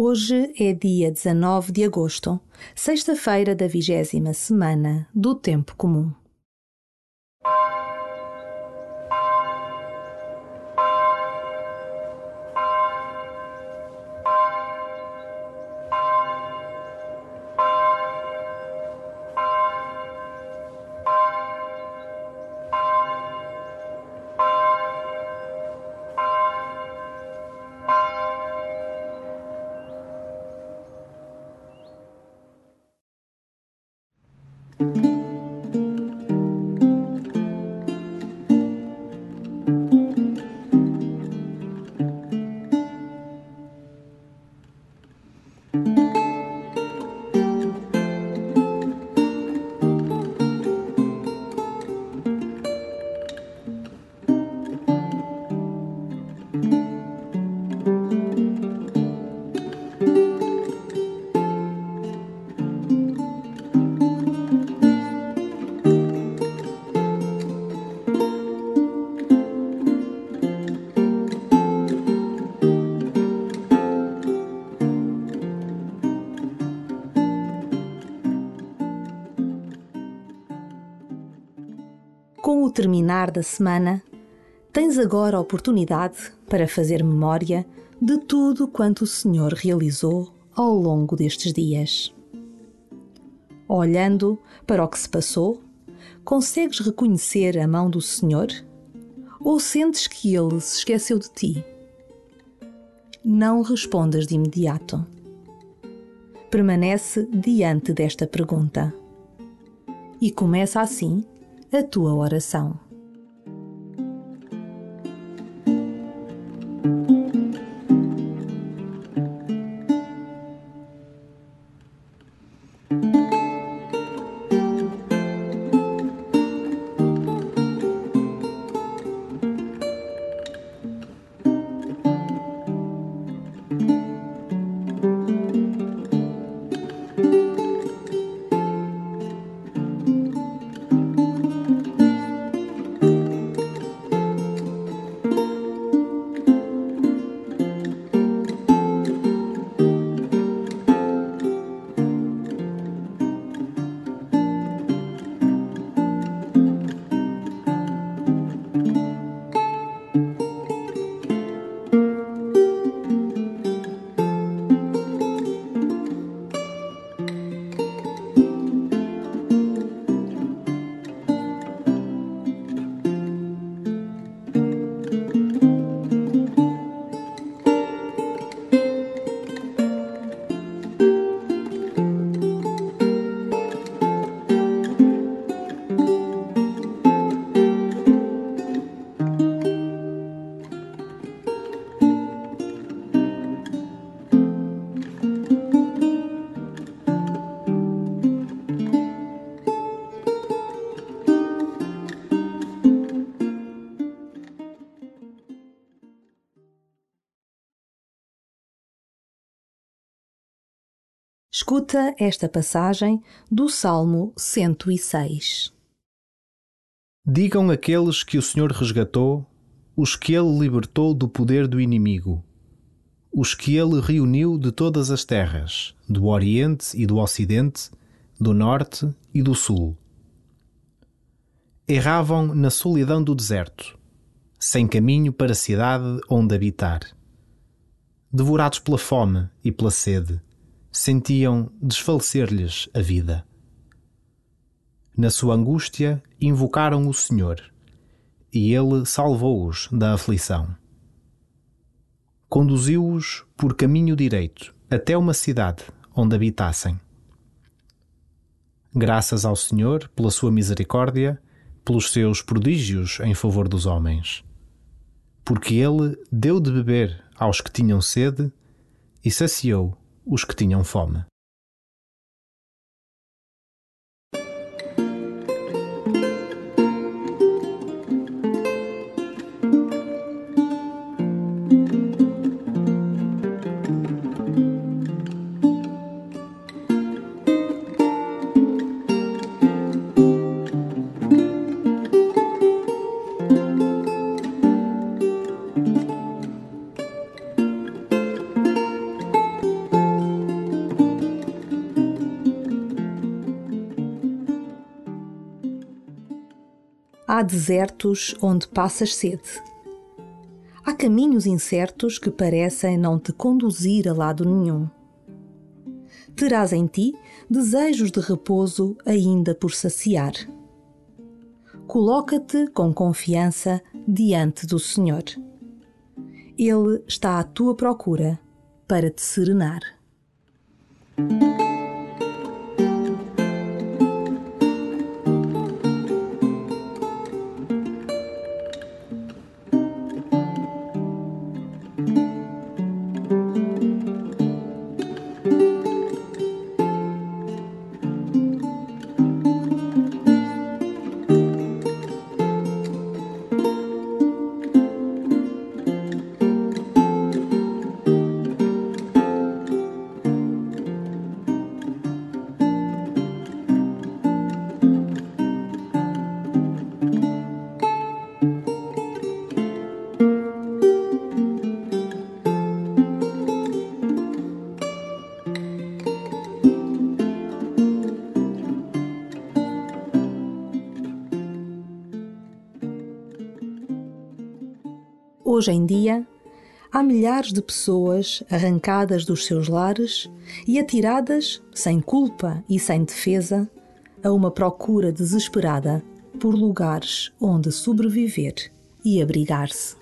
Hoje é dia 19 de agosto, sexta-feira da vigésima semana do Tempo Comum. Terminar da semana, tens agora a oportunidade para fazer memória de tudo quanto o Senhor realizou ao longo destes dias. Olhando para o que se passou, consegues reconhecer a mão do Senhor? Ou sentes que Ele se esqueceu de ti? Não respondas de imediato. Permanece diante desta pergunta. E começa assim a tua oração. Escuta esta passagem do Salmo 106. Digam aqueles que o Senhor resgatou, os que ele libertou do poder do inimigo, os que ele reuniu de todas as terras, do Oriente e do Ocidente, do Norte e do Sul. Erravam na solidão do deserto, sem caminho para a cidade onde habitar. Devorados pela fome e pela sede, sentiam desfalecer-lhes a vida. Na sua angústia, invocaram o Senhor, e ele salvou-os da aflição. Conduziu-os por caminho direito até uma cidade onde habitassem. Graças ao Senhor pela sua misericórdia, pelos seus prodígios em favor dos homens. Porque ele deu de beber aos que tinham sede e saciou os que tinham fome. Há desertos onde passas sede. Há caminhos incertos que parecem não te conduzir a lado nenhum. Terás em ti desejos de repouso ainda por saciar. Coloca-te com confiança diante do Senhor. Ele está à tua procura para te serenar. Hoje em dia, há milhares de pessoas arrancadas dos seus lares e atiradas, sem culpa e sem defesa, a uma procura desesperada por lugares onde sobreviver e abrigar-se.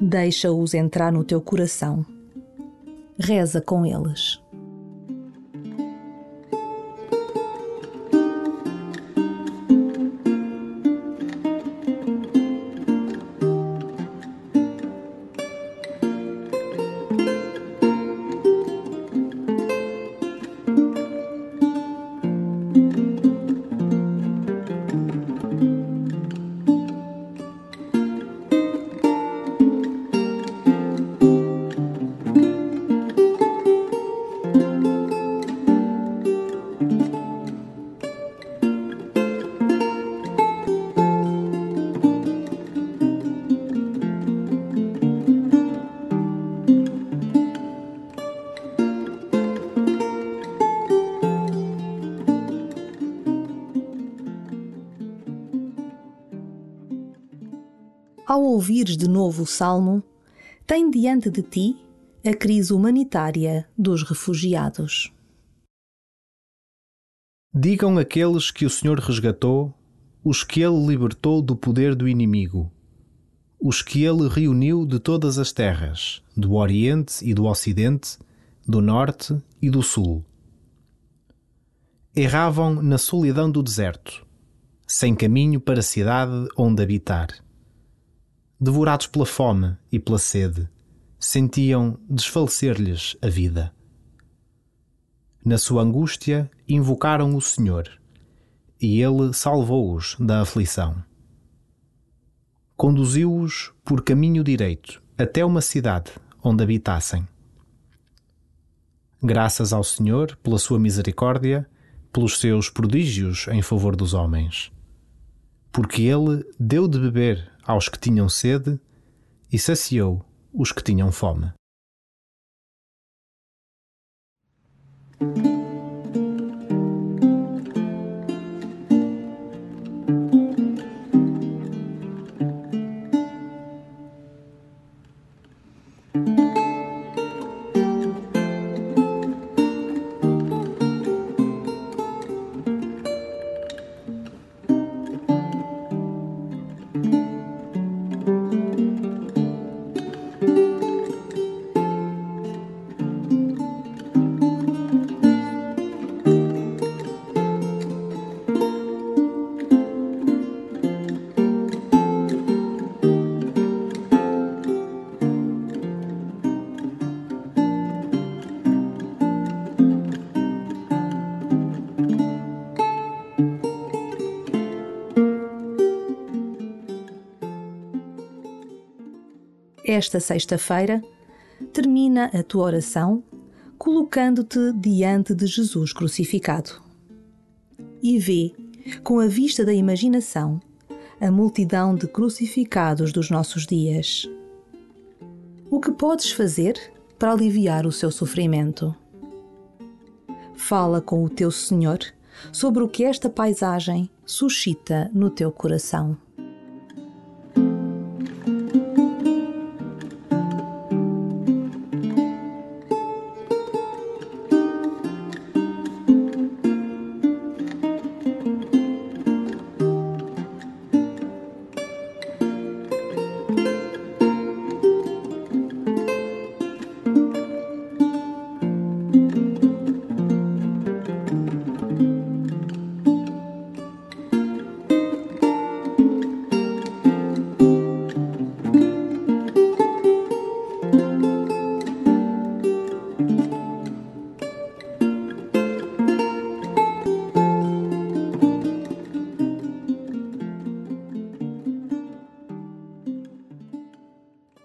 Deixa-os entrar no teu coração. Reza com eles. Ao ouvires de novo o salmo, tem diante de ti a crise humanitária dos refugiados. Digam aqueles que o Senhor resgatou, os que ele libertou do poder do inimigo, os que ele reuniu de todas as terras, do Oriente e do Ocidente, do Norte e do Sul. Erravam na solidão do deserto, sem caminho para a cidade onde habitar devorados pela fome e pela sede, sentiam desfalecer-lhes a vida. Na sua angústia, invocaram o Senhor, e ele salvou-os da aflição. Conduziu-os por caminho direito até uma cidade onde habitassem. Graças ao Senhor pela sua misericórdia, pelos seus prodígios em favor dos homens. Porque ele deu de beber aos que tinham sede e saciou os que tinham fome. Esta sexta-feira, termina a tua oração colocando-te diante de Jesus crucificado. E vê, com a vista da imaginação, a multidão de crucificados dos nossos dias. O que podes fazer para aliviar o seu sofrimento? Fala com o teu Senhor sobre o que esta paisagem suscita no teu coração.